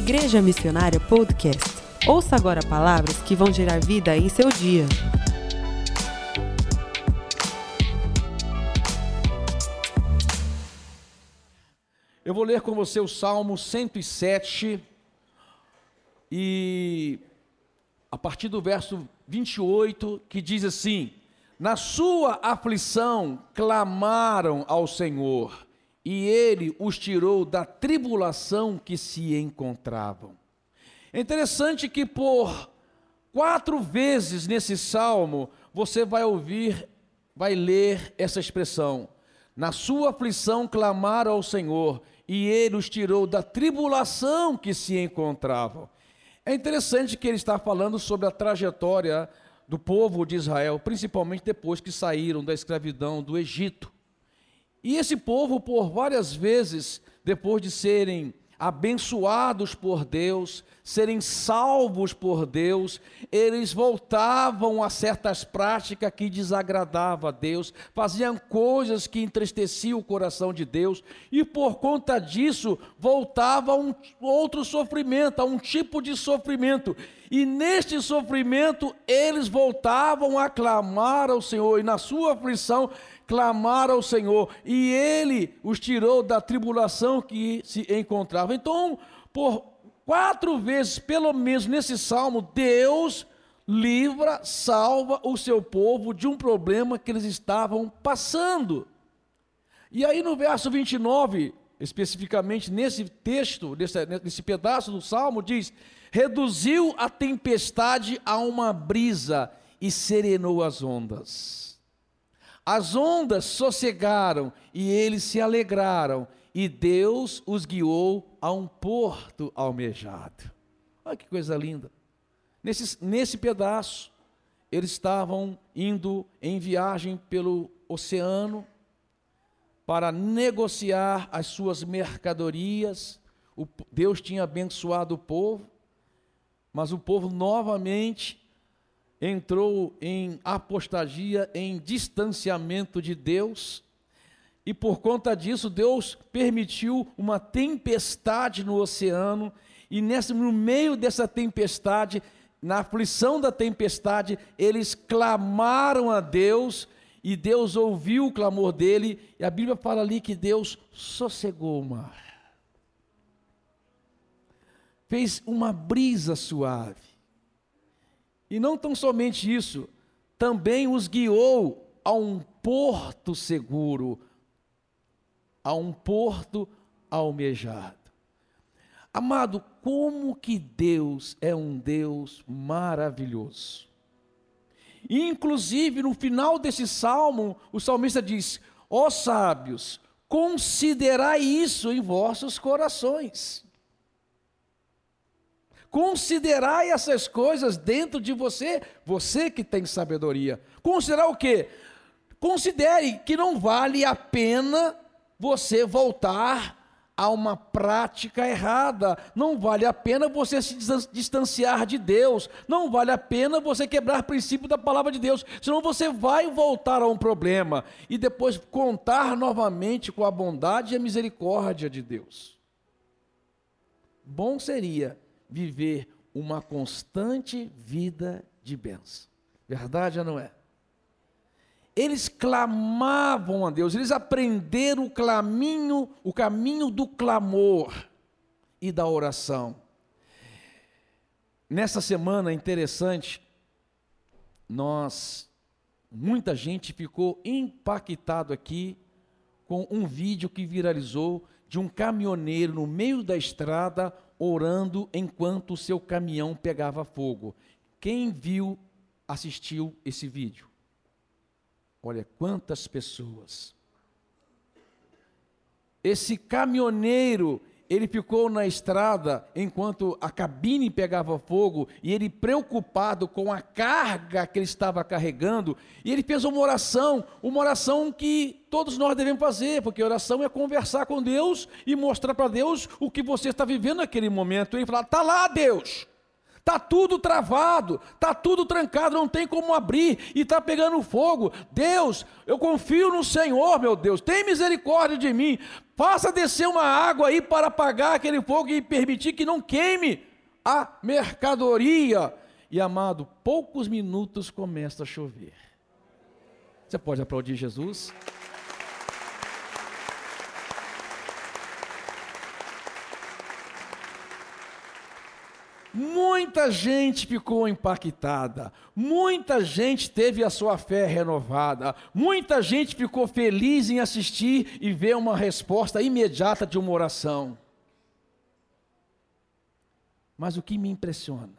Igreja Missionária Podcast. Ouça agora palavras que vão gerar vida em seu dia. Eu vou ler com você o Salmo 107 e a partir do verso 28, que diz assim: Na sua aflição clamaram ao Senhor, e ele os tirou da tribulação que se encontravam. É interessante que por quatro vezes nesse salmo você vai ouvir, vai ler essa expressão: Na sua aflição clamaram ao Senhor, e ele os tirou da tribulação que se encontravam. É interessante que ele está falando sobre a trajetória do povo de Israel, principalmente depois que saíram da escravidão do Egito. E esse povo, por várias vezes, depois de serem abençoados por Deus, serem salvos por Deus, eles voltavam a certas práticas que desagradavam a Deus, faziam coisas que entristeciam o coração de Deus, e por conta disso voltava a um outro sofrimento, a um tipo de sofrimento. E neste sofrimento eles voltavam a clamar ao Senhor, e na sua aflição clamaram ao Senhor, e ele os tirou da tribulação que se encontrava. Então, por quatro vezes, pelo menos nesse salmo, Deus livra, salva o seu povo de um problema que eles estavam passando. E aí no verso 29, especificamente nesse texto, nesse, nesse pedaço do salmo, diz: reduziu a tempestade a uma brisa e serenou as ondas. As ondas sossegaram e eles se alegraram, e Deus os guiou a um porto almejado. Olha que coisa linda. Nesse, nesse pedaço, eles estavam indo em viagem pelo oceano para negociar as suas mercadorias. O, Deus tinha abençoado o povo, mas o povo novamente entrou em apostasia, em distanciamento de Deus, e por conta disso Deus permitiu uma tempestade no oceano, e nesse, no meio dessa tempestade, na aflição da tempestade, eles clamaram a Deus, e Deus ouviu o clamor dele, e a Bíblia fala ali que Deus sossegou o mar. Fez uma brisa suave. E não tão somente isso, também os guiou a um porto seguro, a um porto almejado. Amado, como que Deus é um Deus maravilhoso. inclusive, no final desse salmo, o salmista diz: Ó sábios, considerai isso em vossos corações. Considerai essas coisas dentro de você, você que tem sabedoria. Considerar o quê? Considere que não vale a pena você voltar a uma prática errada. Não vale a pena você se distanciar de Deus. Não vale a pena você quebrar princípio da palavra de Deus. Senão você vai voltar a um problema e depois contar novamente com a bondade e a misericórdia de Deus. Bom seria viver uma constante vida de bênção. Verdade ou não é? Eles clamavam a Deus, eles aprenderam o caminho, o caminho do clamor e da oração. Nessa semana interessante, nós muita gente ficou impactado aqui com um vídeo que viralizou de um caminhoneiro no meio da estrada orando enquanto o seu caminhão pegava fogo. Quem viu, assistiu esse vídeo? Olha quantas pessoas. Esse caminhoneiro, ele ficou na estrada enquanto a cabine pegava fogo e ele preocupado com a carga que ele estava carregando, e ele fez uma oração, uma oração que todos nós devemos fazer, porque oração é conversar com Deus e mostrar para Deus o que você está vivendo naquele momento. E falar: "Tá lá, Deus. Tá tudo travado, tá tudo trancado, não tem como abrir e tá pegando fogo. Deus, eu confio no Senhor, meu Deus. Tem misericórdia de mim. Faça descer uma água aí para apagar aquele fogo e permitir que não queime a mercadoria. E amado, poucos minutos começa a chover. Você pode aplaudir Jesus? Muita gente ficou impactada, muita gente teve a sua fé renovada, muita gente ficou feliz em assistir e ver uma resposta imediata de uma oração. Mas o que me impressiona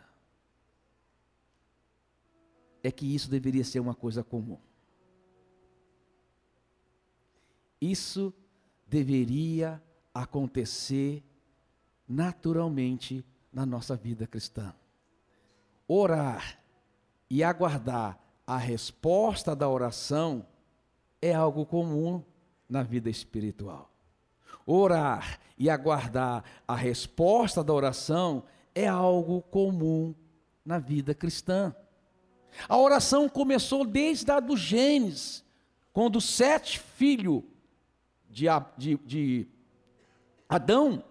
é que isso deveria ser uma coisa comum. Isso deveria acontecer naturalmente na nossa vida cristã. Orar e aguardar a resposta da oração é algo comum na vida espiritual. Orar e aguardar a resposta da oração é algo comum na vida cristã. A oração começou desde a do Gênesis, quando sete filhos de, de, de Adão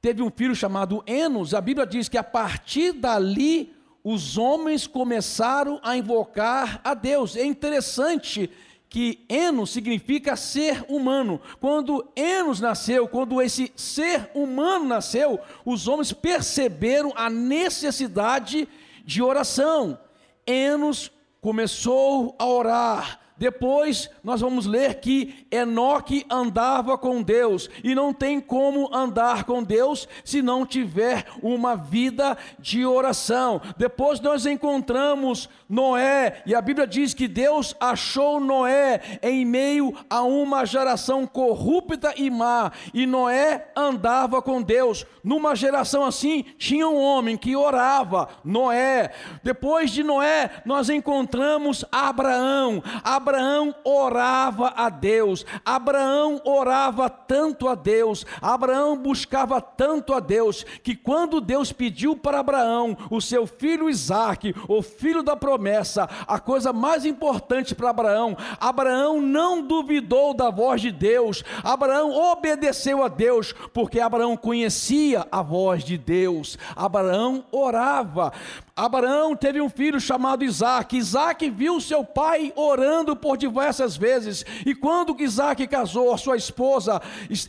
teve um filho chamado Enos, a Bíblia diz que a partir dali os homens começaram a invocar a Deus. É interessante que Enos significa ser humano. Quando Enos nasceu, quando esse ser humano nasceu, os homens perceberam a necessidade de oração. Enos começou a orar depois nós vamos ler que Enoque andava com Deus, e não tem como andar com Deus se não tiver uma vida de oração. Depois nós encontramos Noé, e a Bíblia diz que Deus achou Noé em meio a uma geração corrupta e má, e Noé andava com Deus. Numa geração assim, tinha um homem que orava, Noé. Depois de Noé, nós encontramos Abraão. Abraão Abraão orava a Deus, Abraão orava tanto a Deus, Abraão buscava tanto a Deus, que quando Deus pediu para Abraão o seu filho Isaque, o filho da promessa, a coisa mais importante para Abraão, Abraão não duvidou da voz de Deus, Abraão obedeceu a Deus, porque Abraão conhecia a voz de Deus, Abraão orava. Abraão teve um filho chamado Isaac. Isaac viu seu pai orando por diversas vezes. E quando Isaac casou, a sua esposa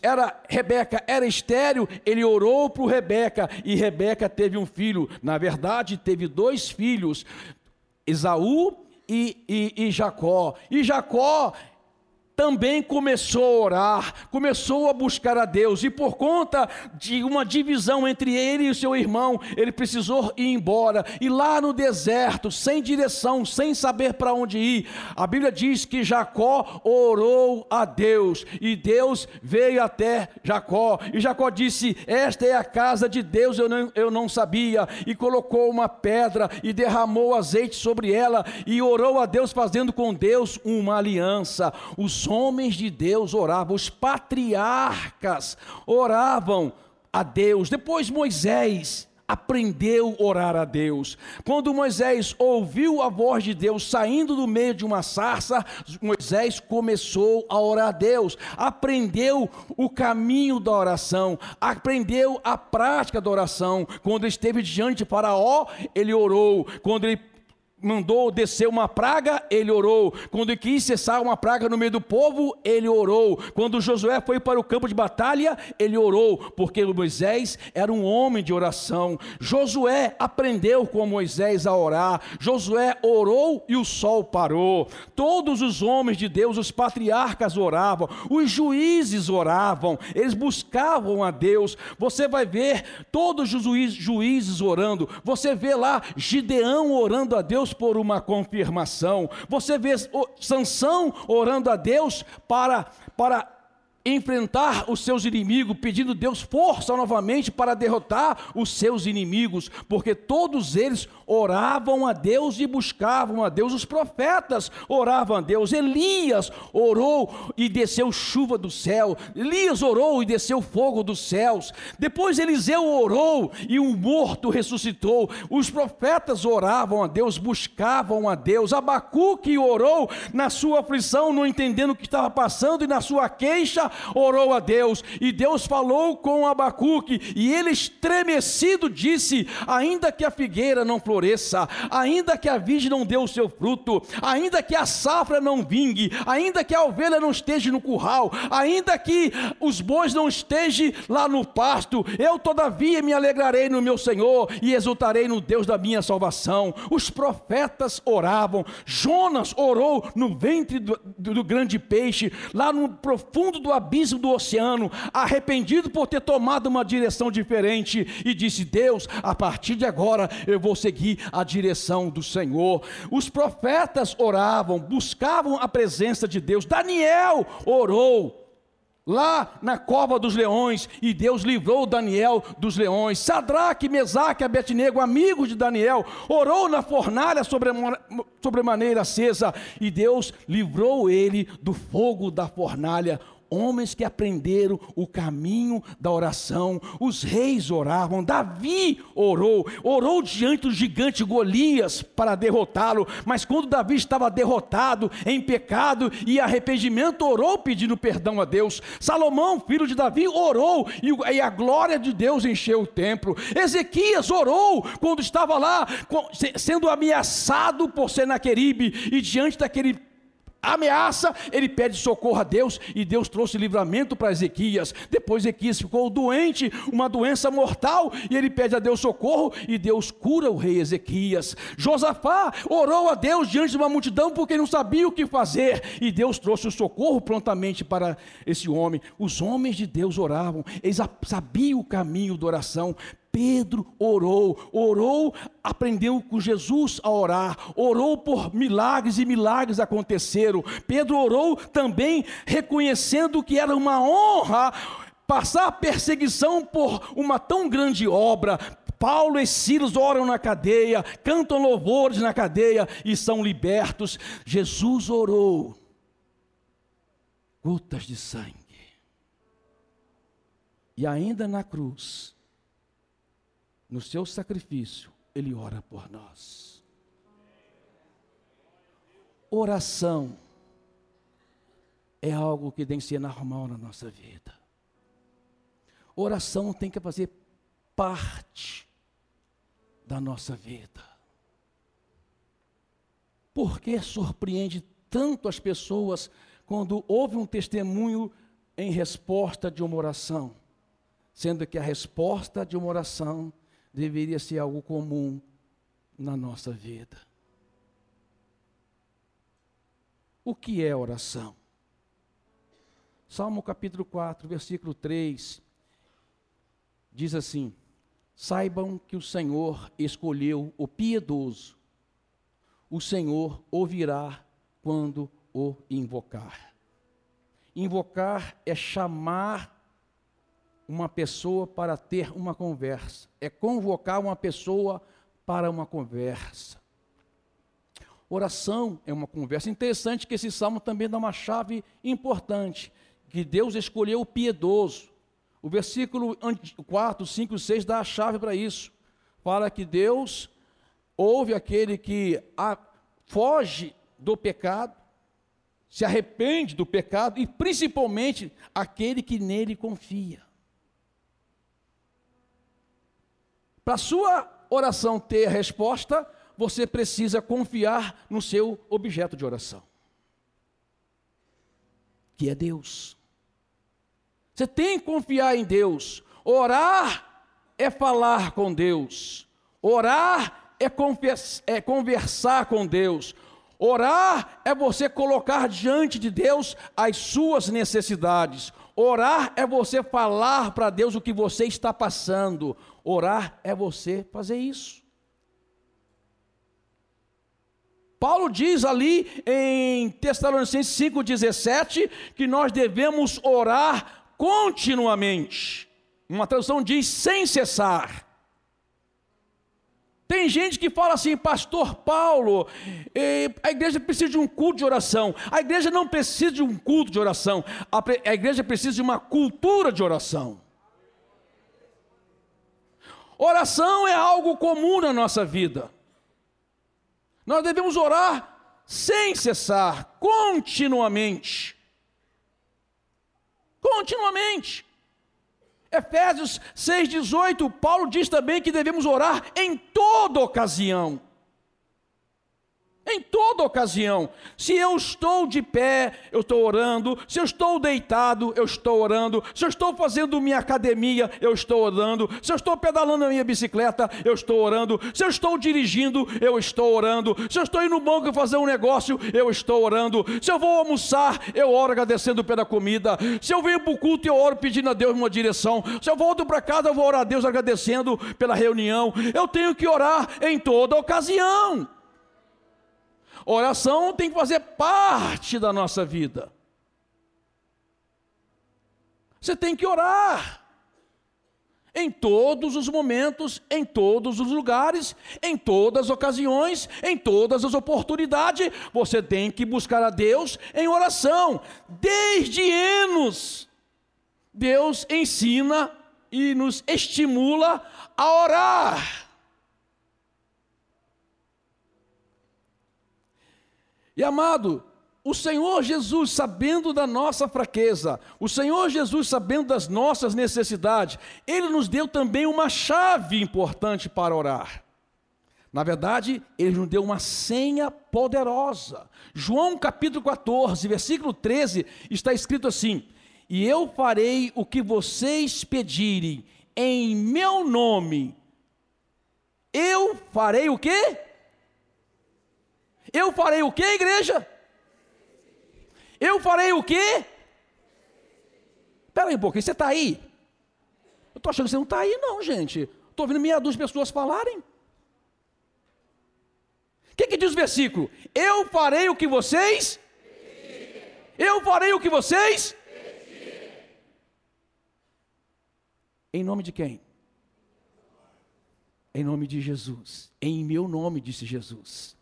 era Rebeca, era estéreo, ele orou por Rebeca e Rebeca teve um filho. Na verdade, teve dois filhos, Esaú e, e, e Jacó. E Jacó também começou a orar, começou a buscar a Deus, e por conta de uma divisão entre ele e o seu irmão, ele precisou ir embora, e lá no deserto, sem direção, sem saber para onde ir, a Bíblia diz que Jacó orou a Deus, e Deus veio até Jacó, e Jacó disse: Esta é a casa de Deus, eu não, eu não sabia, e colocou uma pedra e derramou azeite sobre ela, e orou a Deus, fazendo com Deus uma aliança. Os homens de Deus oravam, os patriarcas oravam a Deus. Depois Moisés aprendeu a orar a Deus. Quando Moisés ouviu a voz de Deus saindo do meio de uma sarça, Moisés começou a orar a Deus, aprendeu o caminho da oração, aprendeu a prática da oração. Quando esteve diante de Faraó, ele orou. Quando ele mandou descer uma praga, ele orou. Quando quis cessar uma praga no meio do povo, ele orou. Quando Josué foi para o campo de batalha, ele orou, porque Moisés era um homem de oração. Josué aprendeu com Moisés a orar. Josué orou e o sol parou. Todos os homens de Deus, os patriarcas oravam, os juízes oravam, eles buscavam a Deus. Você vai ver todos os juízes orando. Você vê lá Gideão orando a Deus Deus por uma confirmação. Você vê Sansão orando a Deus para para enfrentar os seus inimigos, pedindo Deus força novamente para derrotar os seus inimigos, porque todos eles oravam a Deus e buscavam a Deus. Os profetas oravam a Deus. Elias orou e desceu chuva do céu. Elias orou e desceu fogo dos céus. Depois Eliseu orou e um morto ressuscitou. Os profetas oravam a Deus, buscavam a Deus. Abacuque orou na sua aflição, não entendendo o que estava passando, e na sua queixa orou a Deus. E Deus falou com Abacuque, e ele estremecido disse: Ainda que a figueira não floresça, ainda que a virgem não dê o seu fruto, ainda que a safra não vingue, ainda que a ovelha não esteja no curral, ainda que os bois não estejam lá no pasto, eu todavia me alegrarei no meu Senhor e exultarei no Deus da minha salvação. Os profetas oravam, Jonas orou no ventre do, do, do grande peixe, lá no profundo do abismo do oceano, arrependido por ter tomado uma direção diferente, e disse: Deus, a partir de agora eu vou seguir a direção do Senhor. Os profetas oravam, buscavam a presença de Deus. Daniel orou lá na cova dos leões, e Deus livrou Daniel dos leões. Sadraque, Mesaque, Abednego, amigos de Daniel, orou na fornalha sobremaneira acesa, e Deus livrou ele do fogo da fornalha homens que aprenderam o caminho da oração. Os reis oravam, Davi orou, orou diante do gigante Golias para derrotá-lo, mas quando Davi estava derrotado em pecado e arrependimento, orou pedindo perdão a Deus. Salomão, filho de Davi, orou e a glória de Deus encheu o templo. Ezequias orou quando estava lá sendo ameaçado por Senaqueribe e diante daquele ameaça, ele pede socorro a Deus e Deus trouxe livramento para Ezequias. Depois Ezequias ficou doente, uma doença mortal, e ele pede a Deus socorro e Deus cura o rei Ezequias. Josafá orou a Deus diante de uma multidão porque não sabia o que fazer e Deus trouxe o socorro prontamente para esse homem. Os homens de Deus oravam, eles sabiam o caminho da oração, Pedro orou, orou, aprendeu com Jesus a orar, orou por milagres e milagres aconteceram. Pedro orou também reconhecendo que era uma honra passar perseguição por uma tão grande obra. Paulo e Silas oram na cadeia, cantam louvores na cadeia e são libertos. Jesus orou, gotas de sangue. E ainda na cruz, no seu sacrifício, Ele ora por nós. Oração é algo que tem que ser normal na nossa vida. Oração tem que fazer parte da nossa vida. Por que surpreende tanto as pessoas quando houve um testemunho em resposta de uma oração? Sendo que a resposta de uma oração deveria ser algo comum na nossa vida. O que é oração? Salmo capítulo 4, versículo 3, diz assim: Saibam que o Senhor escolheu o piedoso, o Senhor ouvirá quando o invocar. Invocar é chamar uma pessoa para ter uma conversa, é convocar uma pessoa para uma conversa. Oração é uma conversa. Interessante que esse salmo também dá uma chave importante, que Deus escolheu o piedoso. O versículo 4, 5, 6 dá a chave para isso. Fala que Deus ouve aquele que foge do pecado, se arrepende do pecado e principalmente aquele que nele confia. Para a sua oração ter resposta, você precisa confiar no seu objeto de oração, que é Deus. Você tem que confiar em Deus. Orar é falar com Deus. Orar é, é conversar com Deus. Orar é você colocar diante de Deus as suas necessidades. Orar é você falar para Deus o que você está passando. Orar é você fazer isso. Paulo diz ali em Tessalonicenses 5,17 que nós devemos orar continuamente. Uma tradução diz sem cessar. Tem gente que fala assim, Pastor Paulo, eh, a igreja precisa de um culto de oração. A igreja não precisa de um culto de oração. A igreja precisa de uma cultura de oração. Oração é algo comum na nossa vida. Nós devemos orar sem cessar, continuamente. Continuamente. Efésios 6,18, Paulo diz também que devemos orar em toda ocasião em toda ocasião. Se eu estou de pé, eu estou orando. Se eu estou deitado, eu estou orando. Se eu estou fazendo minha academia, eu estou orando. Se eu estou pedalando a minha bicicleta, eu estou orando. Se eu estou dirigindo, eu estou orando. Se eu estou indo no banco fazer um negócio, eu estou orando. Se eu vou almoçar, eu oro agradecendo pela comida. Se eu venho para o culto, eu oro pedindo a Deus uma direção. Se eu volto para casa, eu vou orar a Deus agradecendo pela reunião. Eu tenho que orar em toda ocasião. Oração tem que fazer parte da nossa vida. Você tem que orar. Em todos os momentos, em todos os lugares, em todas as ocasiões, em todas as oportunidades, você tem que buscar a Deus em oração. Desde anos, Deus ensina e nos estimula a orar. E amado, o Senhor Jesus, sabendo da nossa fraqueza, o Senhor Jesus, sabendo das nossas necessidades, Ele nos deu também uma chave importante para orar. Na verdade, Ele nos deu uma senha poderosa. João capítulo 14, versículo 13, está escrito assim: E eu farei o que vocês pedirem em meu nome. Eu farei o quê? Eu farei o que, igreja? Eu farei o quê? Espera aí um pouquinho, você está aí? Eu estou achando que você não está aí, não, gente. Estou ouvindo meia dúzia de pessoas falarem. O que, que diz o versículo? Eu farei o que vocês? Eu farei o que vocês? Em nome de quem? Em nome de Jesus. Em meu nome, disse Jesus.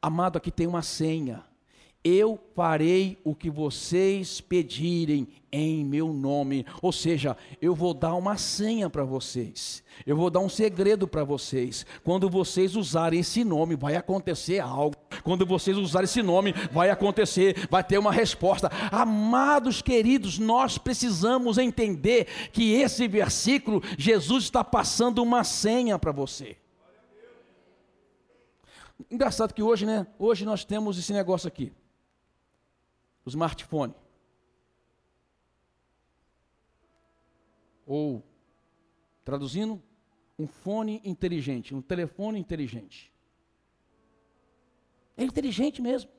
Amado, aqui tem uma senha. Eu farei o que vocês pedirem em meu nome. Ou seja, eu vou dar uma senha para vocês. Eu vou dar um segredo para vocês. Quando vocês usarem esse nome, vai acontecer algo. Quando vocês usarem esse nome, vai acontecer, vai ter uma resposta. Amados queridos, nós precisamos entender que esse versículo, Jesus está passando uma senha para você. Engraçado que hoje, né? Hoje nós temos esse negócio aqui. O smartphone. Ou, traduzindo, um fone inteligente, um telefone inteligente. É inteligente mesmo.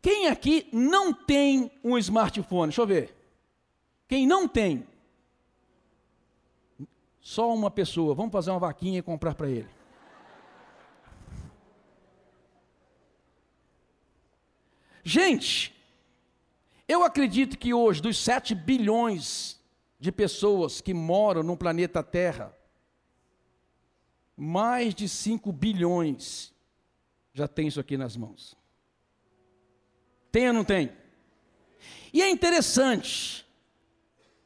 Quem aqui não tem um smartphone? Deixa eu ver. Quem não tem? Só uma pessoa. Vamos fazer uma vaquinha e comprar para ele. Gente, eu acredito que hoje, dos 7 bilhões de pessoas que moram no planeta Terra, mais de 5 bilhões já tem isso aqui nas mãos. Tem ou não tem? E é interessante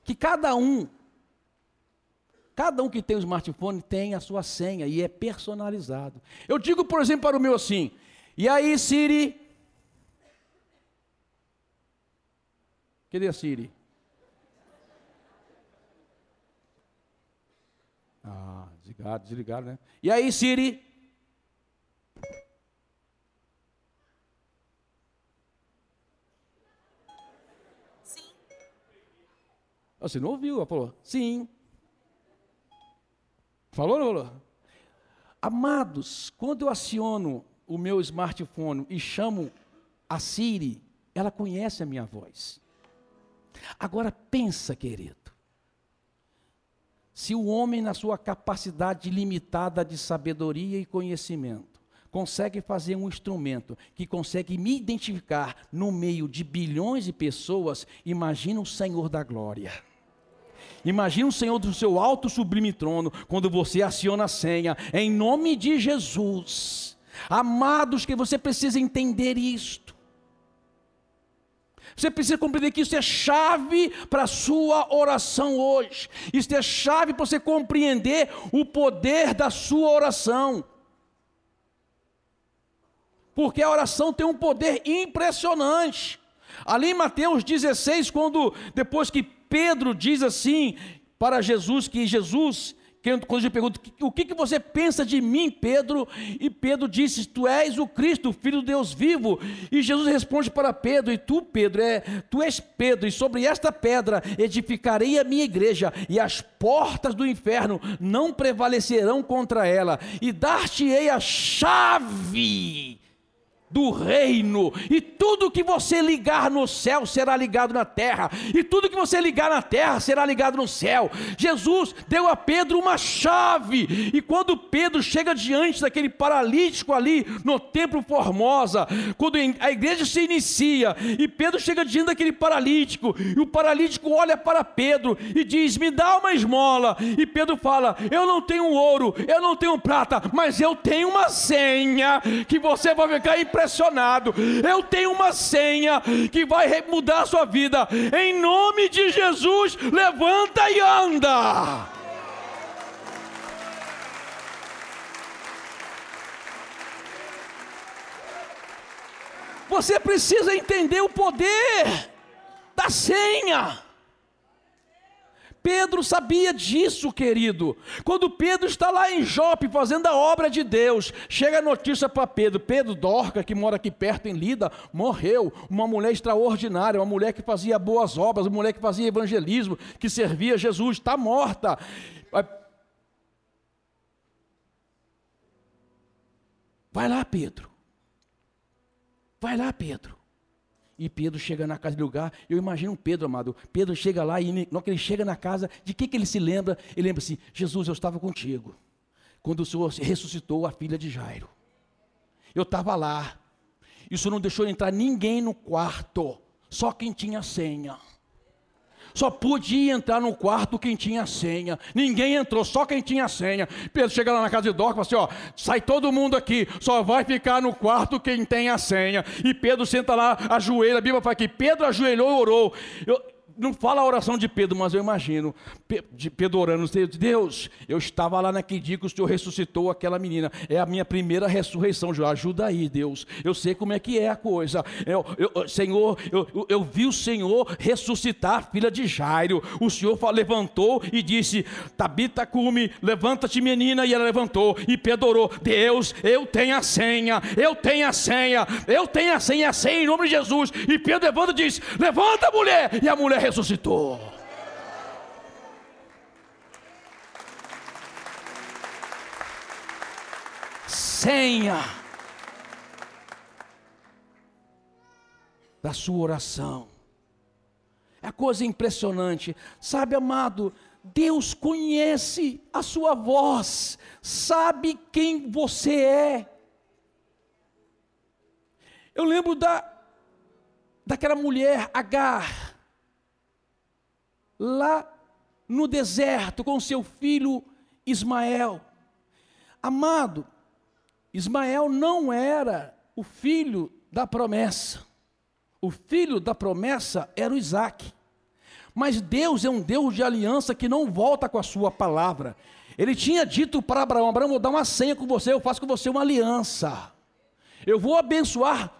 que cada um, cada um que tem um smartphone tem a sua senha e é personalizado. Eu digo, por exemplo, para o meu assim: e aí, Siri, Cadê a Siri? Ah, desligaram, desligaram, né? E aí, Siri? Sim. Você não ouviu? Ela falou, sim. Falou ou não falou? Amados, quando eu aciono o meu smartphone e chamo a Siri, ela conhece a minha voz. Agora pensa, querido. Se o homem, na sua capacidade limitada de sabedoria e conhecimento, consegue fazer um instrumento que consegue me identificar no meio de bilhões de pessoas, imagina o Senhor da glória. Imagina o Senhor do seu alto sublime trono quando você aciona a senha, em nome de Jesus. Amados, que você precisa entender isto. Você precisa compreender que isso é chave para a sua oração hoje. Isso é chave para você compreender o poder da sua oração. Porque a oração tem um poder impressionante. Ali em Mateus 16, quando depois que Pedro diz assim para Jesus que Jesus quando ele pergunta, o que, que você pensa de mim, Pedro? E Pedro disse, tu és o Cristo, Filho de Deus vivo. E Jesus responde para Pedro, e tu, Pedro, é, tu és Pedro, e sobre esta pedra edificarei a minha igreja, e as portas do inferno não prevalecerão contra ela, e dar-te-ei a chave do reino, e tudo que você ligar no céu será ligado na terra, e tudo que você ligar na terra será ligado no céu. Jesus deu a Pedro uma chave, e quando Pedro chega diante daquele paralítico ali no templo Formosa, quando a igreja se inicia, e Pedro chega diante daquele paralítico, e o paralítico olha para Pedro e diz: Me dá uma esmola, e Pedro fala: Eu não tenho ouro, eu não tenho prata, mas eu tenho uma senha que você vai ficar impressionado impressionado. Eu tenho uma senha que vai mudar a sua vida. Em nome de Jesus, levanta e anda. Você precisa entender o poder da senha. Pedro sabia disso, querido. Quando Pedro está lá em Jope fazendo a obra de Deus, chega a notícia para Pedro: Pedro Dorca, que mora aqui perto em Lida, morreu. Uma mulher extraordinária, uma mulher que fazia boas obras, uma mulher que fazia evangelismo, que servia Jesus, está morta. Vai lá, Pedro. Vai lá, Pedro. E Pedro chega na casa de lugar, eu imagino Pedro, amado. Pedro chega lá e no que ele chega na casa, de que, que ele se lembra? Ele lembra assim: Jesus, eu estava contigo. Quando o Senhor ressuscitou a filha de Jairo. Eu estava lá. E o Senhor não deixou entrar ninguém no quarto, só quem tinha senha. Só podia entrar no quarto quem tinha senha. Ninguém entrou, só quem tinha senha. Pedro chega lá na casa de Dó e fala assim: ó, sai todo mundo aqui, só vai ficar no quarto quem tem a senha. E Pedro senta lá, ajoelha, a Bíblia fala que Pedro ajoelhou e orou. Eu, não fala a oração de Pedro, mas eu imagino de Pedro orando, Deus, eu estava lá naquele dia que o Senhor ressuscitou aquela menina, é a minha primeira ressurreição, ajuda aí, Deus, eu sei como é que é a coisa, eu, eu, Senhor, eu, eu vi o Senhor ressuscitar a filha de Jairo, o Senhor levantou e disse, Tabita cume, levanta-te menina, e ela levantou, e Pedro orou, Deus, eu tenho a senha, eu tenho a senha, eu tenho a senha, a senha em nome de Jesus, e Pedro levanta e diz, levanta mulher, e a mulher ressuscitou. Senha da sua oração. É coisa impressionante. Sabe, amado, Deus conhece a sua voz, sabe quem você é. Eu lembro da daquela mulher Agar lá no deserto com seu filho Ismael. Amado, Ismael não era o filho da promessa. O filho da promessa era o Isaac. Mas Deus é um Deus de aliança que não volta com a sua palavra. Ele tinha dito para Abraão: Abraão, vou dar uma senha com você, eu faço com você uma aliança. Eu vou abençoar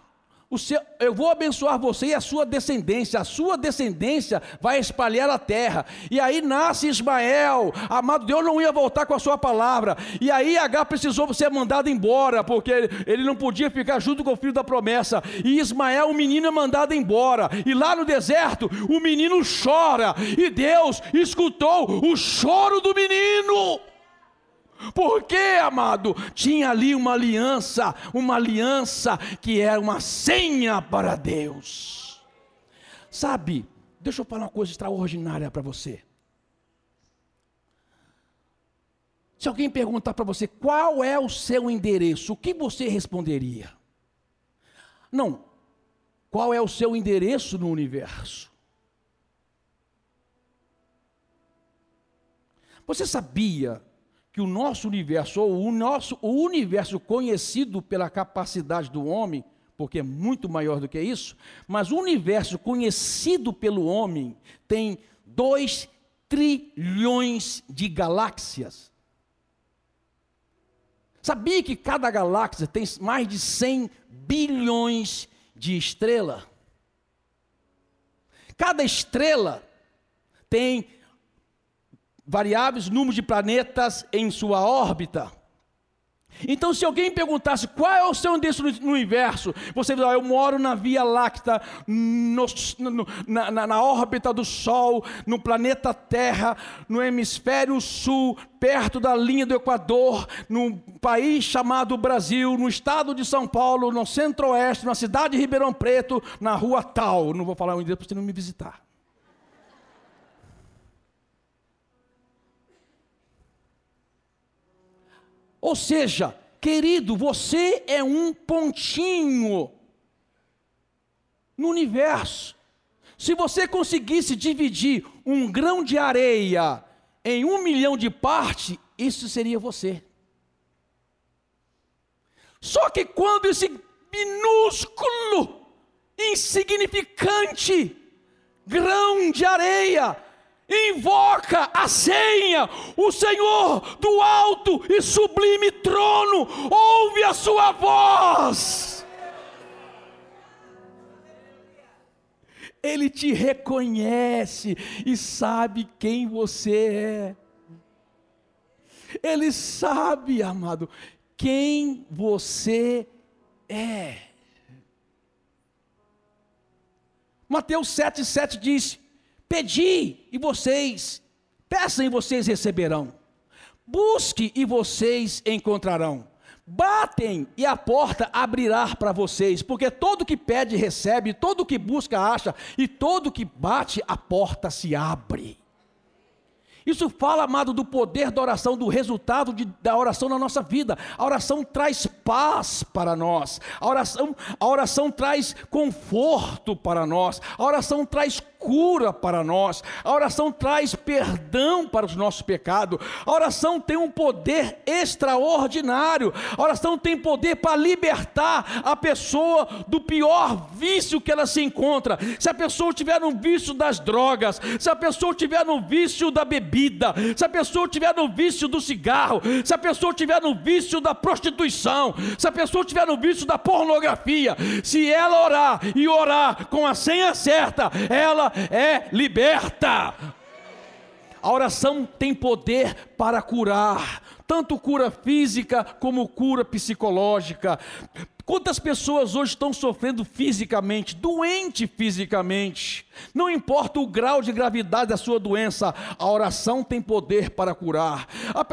seu, eu vou abençoar você e a sua descendência, a sua descendência vai espalhar a terra. E aí nasce Ismael, amado Deus não ia voltar com a sua palavra. E aí H precisou ser mandado embora, porque ele não podia ficar junto com o filho da promessa. E Ismael, o menino, é mandado embora. E lá no deserto, o menino chora. E Deus escutou o choro do menino. Por quê, amado? Tinha ali uma aliança, uma aliança que era uma senha para Deus. Sabe, deixa eu falar uma coisa extraordinária para você. Se alguém perguntar para você qual é o seu endereço, o que você responderia? Não, qual é o seu endereço no universo? Você sabia que o nosso universo, ou o nosso o universo conhecido pela capacidade do homem, porque é muito maior do que isso, mas o universo conhecido pelo homem tem 2 trilhões de galáxias. Sabia que cada galáxia tem mais de 100 bilhões de estrelas? Cada estrela tem variáveis número de planetas em sua órbita. Então, se alguém perguntasse qual é o seu endereço no universo, você diz, eu moro na Via Láctea, no, no, na, na, na, órbita do Sol, no planeta Terra, no hemisfério sul, perto da linha do Equador, num país chamado Brasil, no estado de São Paulo, no centro-oeste, na cidade de Ribeirão Preto, na rua tal. Não vou falar o endereço para você não me visitar. Ou seja, querido, você é um pontinho no universo. Se você conseguisse dividir um grão de areia em um milhão de partes, isso seria você. Só que quando esse minúsculo, insignificante grão de areia invoca a senha, o Senhor do alto e sublime trono, ouve a sua voz. Ele te reconhece e sabe quem você é. Ele sabe, amado, quem você é. Mateus 7,7 diz: Pedi e vocês, peçam e vocês receberão. Busque e vocês encontrarão. Batem e a porta abrirá para vocês, porque todo que pede recebe, todo que busca acha, e todo que bate a porta se abre. Isso fala, amado, do poder da oração, do resultado de, da oração na nossa vida. A oração traz paz para nós, a oração, a oração traz conforto para nós, a oração traz cura para nós, a oração traz perdão para os nossos pecados, a oração tem um poder extraordinário, a oração tem poder para libertar a pessoa do pior vício que ela se encontra. Se a pessoa tiver no vício das drogas, se a pessoa tiver no vício da bebida, se a pessoa tiver no vício do cigarro, se a pessoa tiver no vício da prostituição, se a pessoa tiver no vício da pornografia, se ela orar e orar com a senha certa, ela é liberta. A oração tem poder para curar, tanto cura física como cura psicológica. Quantas pessoas hoje estão sofrendo fisicamente, doente fisicamente? Não importa o grau de gravidade da sua doença, a oração tem poder para curar.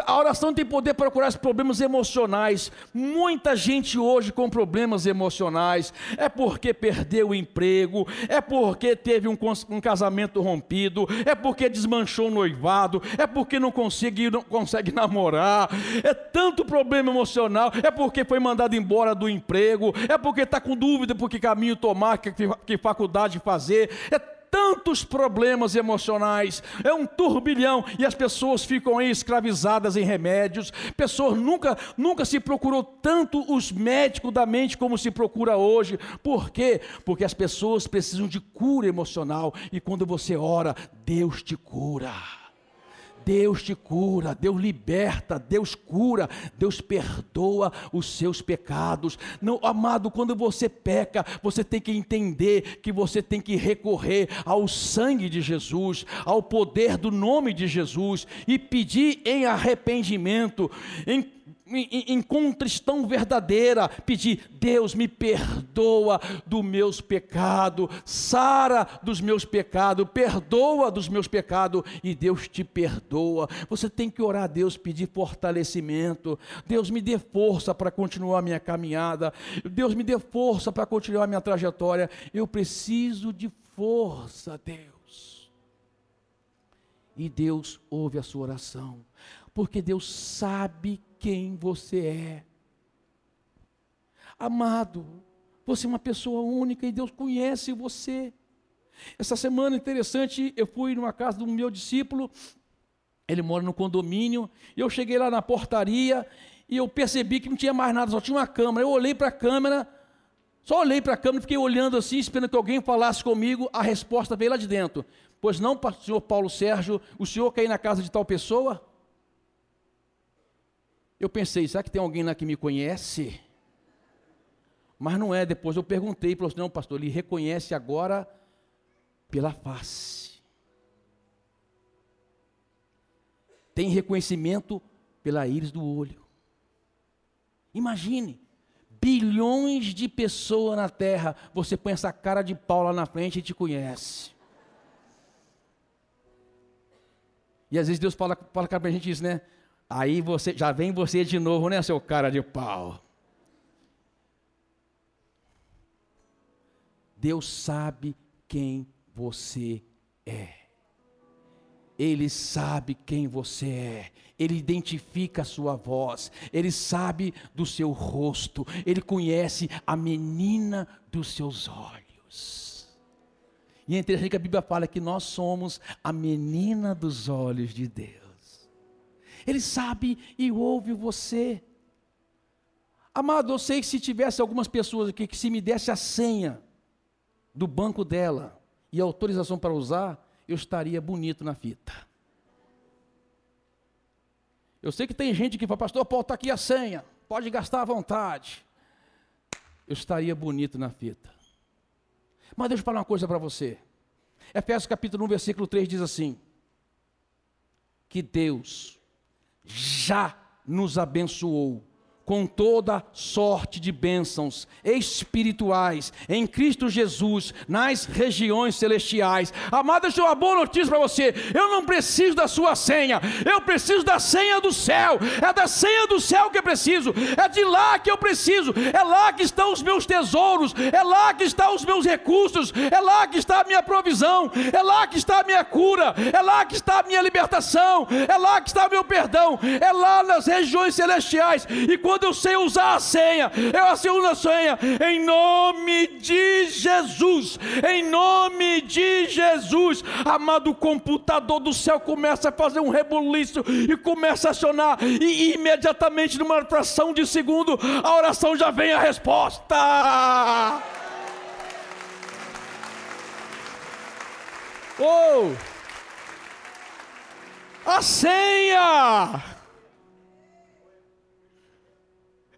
A, oração tem poder para curar os problemas emocionais. Muita gente hoje com problemas emocionais é porque perdeu o emprego, é porque teve um, um casamento rompido, é porque desmanchou o noivado, é porque não consegue, não consegue namorar. É tanto problema emocional, é porque foi mandado embora do emprego emprego, é porque está com dúvida por que caminho tomar, que, que faculdade fazer, é tantos problemas emocionais, é um turbilhão e as pessoas ficam aí escravizadas em remédios. Pessoas nunca, nunca se procurou tanto os médicos da mente como se procura hoje. Por quê? Porque as pessoas precisam de cura emocional e quando você ora, Deus te cura. Deus te cura, Deus liberta, Deus cura, Deus perdoa os seus pecados. Não, amado, quando você peca, você tem que entender que você tem que recorrer ao sangue de Jesus, ao poder do nome de Jesus e pedir em arrependimento, em em, contrição verdadeira, pedir: Deus me perdoa dos meus pecados, sara dos meus pecados, perdoa dos meus pecados, e Deus te perdoa. Você tem que orar a Deus, pedir fortalecimento. Deus me dê força para continuar a minha caminhada. Deus me dê força para continuar a minha trajetória. Eu preciso de força, Deus. E Deus ouve a sua oração, porque Deus sabe quem você é. Amado, você é uma pessoa única e Deus conhece você. Essa semana interessante, eu fui numa casa do meu discípulo Ele mora no condomínio, e eu cheguei lá na portaria e eu percebi que não tinha mais nada, só tinha uma câmera. Eu olhei para a câmera, só olhei para a câmera, fiquei olhando assim, esperando que alguém falasse comigo. A resposta veio lá de dentro. Pois não, senhor Paulo Sérgio, o senhor quer ir na casa de tal pessoa? Eu pensei, será que tem alguém lá que me conhece? Mas não é, depois eu perguntei, falou assim, não pastor, ele reconhece agora pela face. Tem reconhecimento pela íris do olho. Imagine, bilhões de pessoas na terra, você põe essa cara de pau lá na frente e te conhece. E às vezes Deus fala, fala para a gente isso, né? Aí você já vem você de novo, né, seu cara de pau? Deus sabe quem você é. Ele sabe quem você é, ele identifica a sua voz, ele sabe do seu rosto, ele conhece a menina dos seus olhos. E é interessante que a Bíblia fala que nós somos a menina dos olhos de Deus. Ele sabe e ouve você. Amado, eu sei que se tivesse algumas pessoas aqui que se me desse a senha do banco dela e a autorização para usar, eu estaria bonito na fita. Eu sei que tem gente que fala, pastor, pode está aqui a senha, pode gastar à vontade. Eu estaria bonito na fita. Mas deixa eu falar uma coisa para você. Efésios capítulo 1, versículo 3 diz assim: Que Deus já nos abençoou com toda sorte de bênçãos espirituais em Cristo Jesus nas regiões celestiais. Amado, deixa uma boa notícia para você. Eu não preciso da sua senha, eu preciso da senha do céu. É da senha do céu que eu preciso, é de lá que eu preciso, é lá que estão os meus tesouros, é lá que estão os meus recursos, é lá que está a minha provisão, é lá que está a minha cura, é lá que está a minha libertação, é lá que está o meu perdão, é lá nas regiões celestiais. E quando quando eu sei usar a senha, eu aciono a senha em nome de Jesus, em nome de Jesus. Amado, computador do céu começa a fazer um rebuliço e começa a acionar, e imediatamente, numa fração de segundo, a oração já vem a resposta. Oh! A senha!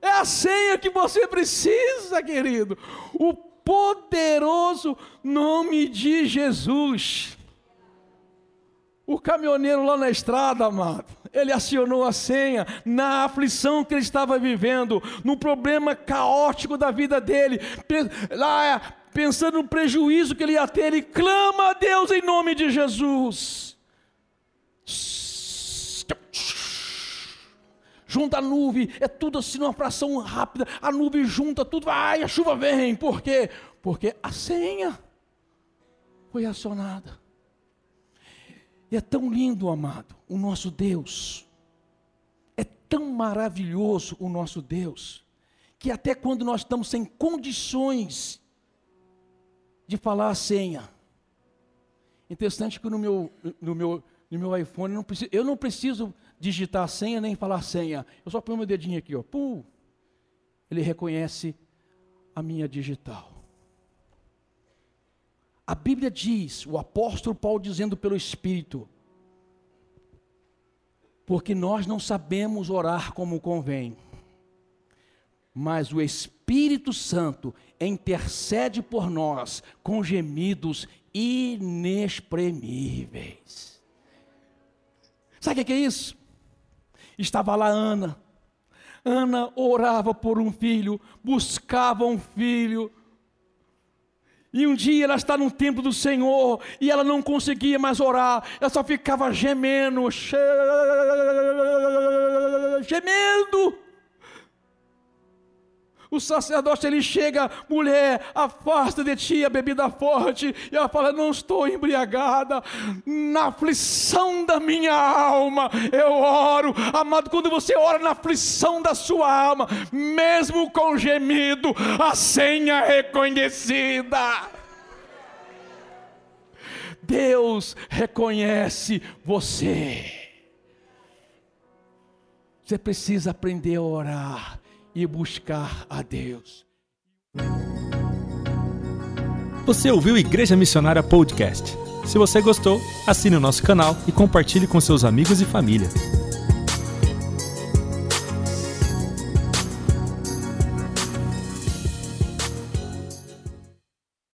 É a senha que você precisa, querido. O poderoso nome de Jesus. O caminhoneiro lá na estrada, amado, ele acionou a senha na aflição que ele estava vivendo, no problema caótico da vida dele, lá pensando no prejuízo que ele ia ter, ele clama a Deus em nome de Jesus junta a nuvem, é tudo assim numa fração rápida, a nuvem junta tudo, vai, a chuva vem, por quê? Porque a senha foi acionada. E é tão lindo, amado, o nosso Deus, é tão maravilhoso o nosso Deus, que até quando nós estamos sem condições de falar a senha, interessante que no meu, no meu, no meu iPhone não preciso, eu não preciso digitar a senha nem falar senha. Eu só ponho meu dedinho aqui, ó. Pum. Ele reconhece a minha digital. A Bíblia diz, o apóstolo Paulo dizendo pelo Espírito, porque nós não sabemos orar como convém, mas o Espírito Santo intercede por nós com gemidos inexprimíveis. Sabe o que é isso? Estava lá Ana. Ana orava por um filho, buscava um filho. E um dia ela está no templo do Senhor e ela não conseguia mais orar, ela só ficava gemendo, gemendo. O sacerdote ele chega, mulher, afasta de ti a bebida forte, e ela fala: Não estou embriagada, na aflição da minha alma eu oro. Amado, quando você ora na aflição da sua alma, mesmo com gemido, a senha é reconhecida. Deus reconhece você. Você precisa aprender a orar e buscar a Deus. Você ouviu Igreja Missionária Podcast? Se você gostou, assine o nosso canal e compartilhe com seus amigos e família.